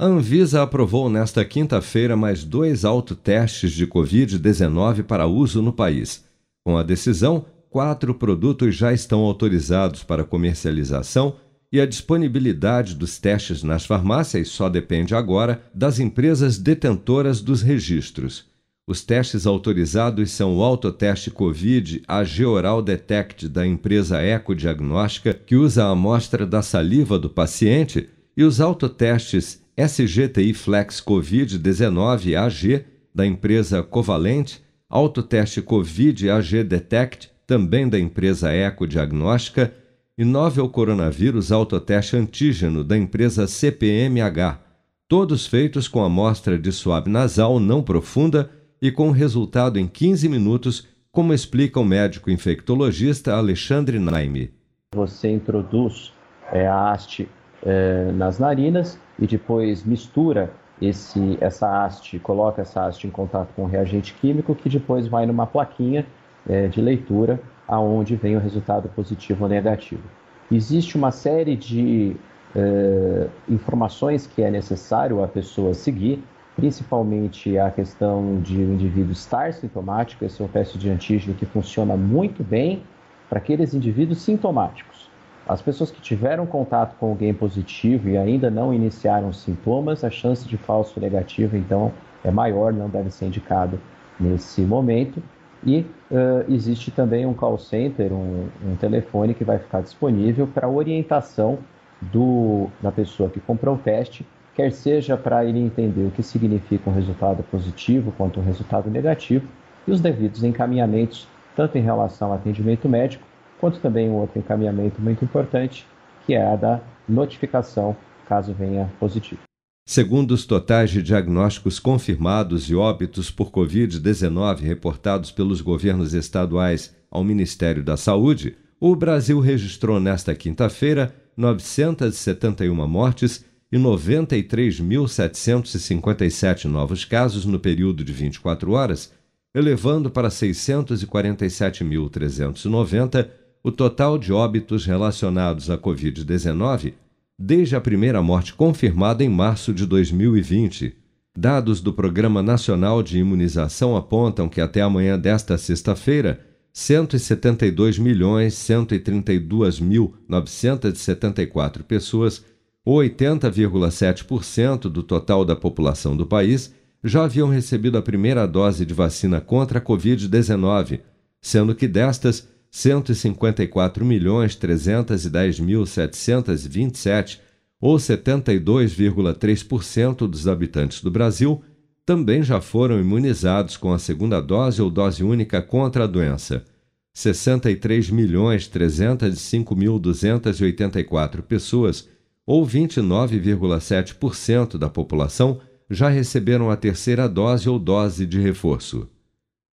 A Anvisa aprovou nesta quinta-feira mais dois autotestes de Covid-19 para uso no país. Com a decisão, quatro produtos já estão autorizados para comercialização e a disponibilidade dos testes nas farmácias só depende agora das empresas detentoras dos registros. Os testes autorizados são o autoteste Covid AG Oral Detect da empresa Ecodiagnóstica, que usa a amostra da saliva do paciente, e os autotestes SGTI Flex Covid-19 AG, da empresa Covalente, Autoteste Covid AG Detect, também da empresa Eco Diagnóstica, e Novel Coronavírus Autoteste Antígeno, da empresa CPMH, todos feitos com amostra de suave nasal não profunda e com resultado em 15 minutos, como explica o médico infectologista Alexandre Naime. Você introduz é, a haste é, nas narinas e depois mistura esse, essa haste, coloca essa haste em contato com o reagente químico que depois vai numa plaquinha é, de leitura aonde vem o resultado positivo ou negativo. Existe uma série de é, informações que é necessário a pessoa seguir, principalmente a questão de o indivíduo estar sintomático, esse é um teste de antígeno que funciona muito bem para aqueles indivíduos sintomáticos. As pessoas que tiveram contato com alguém positivo e ainda não iniciaram sintomas, a chance de falso negativo, então, é maior, não deve ser indicado nesse momento. E uh, existe também um call center, um, um, telefone que vai ficar disponível para orientação do, da pessoa que comprou o teste, quer seja para ele entender o que significa um resultado positivo quanto um resultado negativo e os devidos encaminhamentos, tanto em relação ao atendimento médico quanto também um outro encaminhamento muito importante, que é a da notificação caso venha positivo. Segundo os totais de diagnósticos confirmados e óbitos por Covid-19 reportados pelos governos estaduais ao Ministério da Saúde, o Brasil registrou nesta quinta-feira 971 mortes e 93.757 novos casos no período de 24 horas, elevando para 647.390 o total de óbitos relacionados à Covid-19 desde a primeira morte confirmada em março de 2020. Dados do Programa Nacional de Imunização apontam que até amanhã desta sexta-feira, 172.132.974 pessoas, ou 80,7% do total da população do país, já haviam recebido a primeira dose de vacina contra a Covid-19, sendo que destas, 154.310.727, ou 72,3% dos habitantes do Brasil, também já foram imunizados com a segunda dose ou dose única contra a doença. 63.305.284 pessoas, ou 29,7% da população, já receberam a terceira dose ou dose de reforço.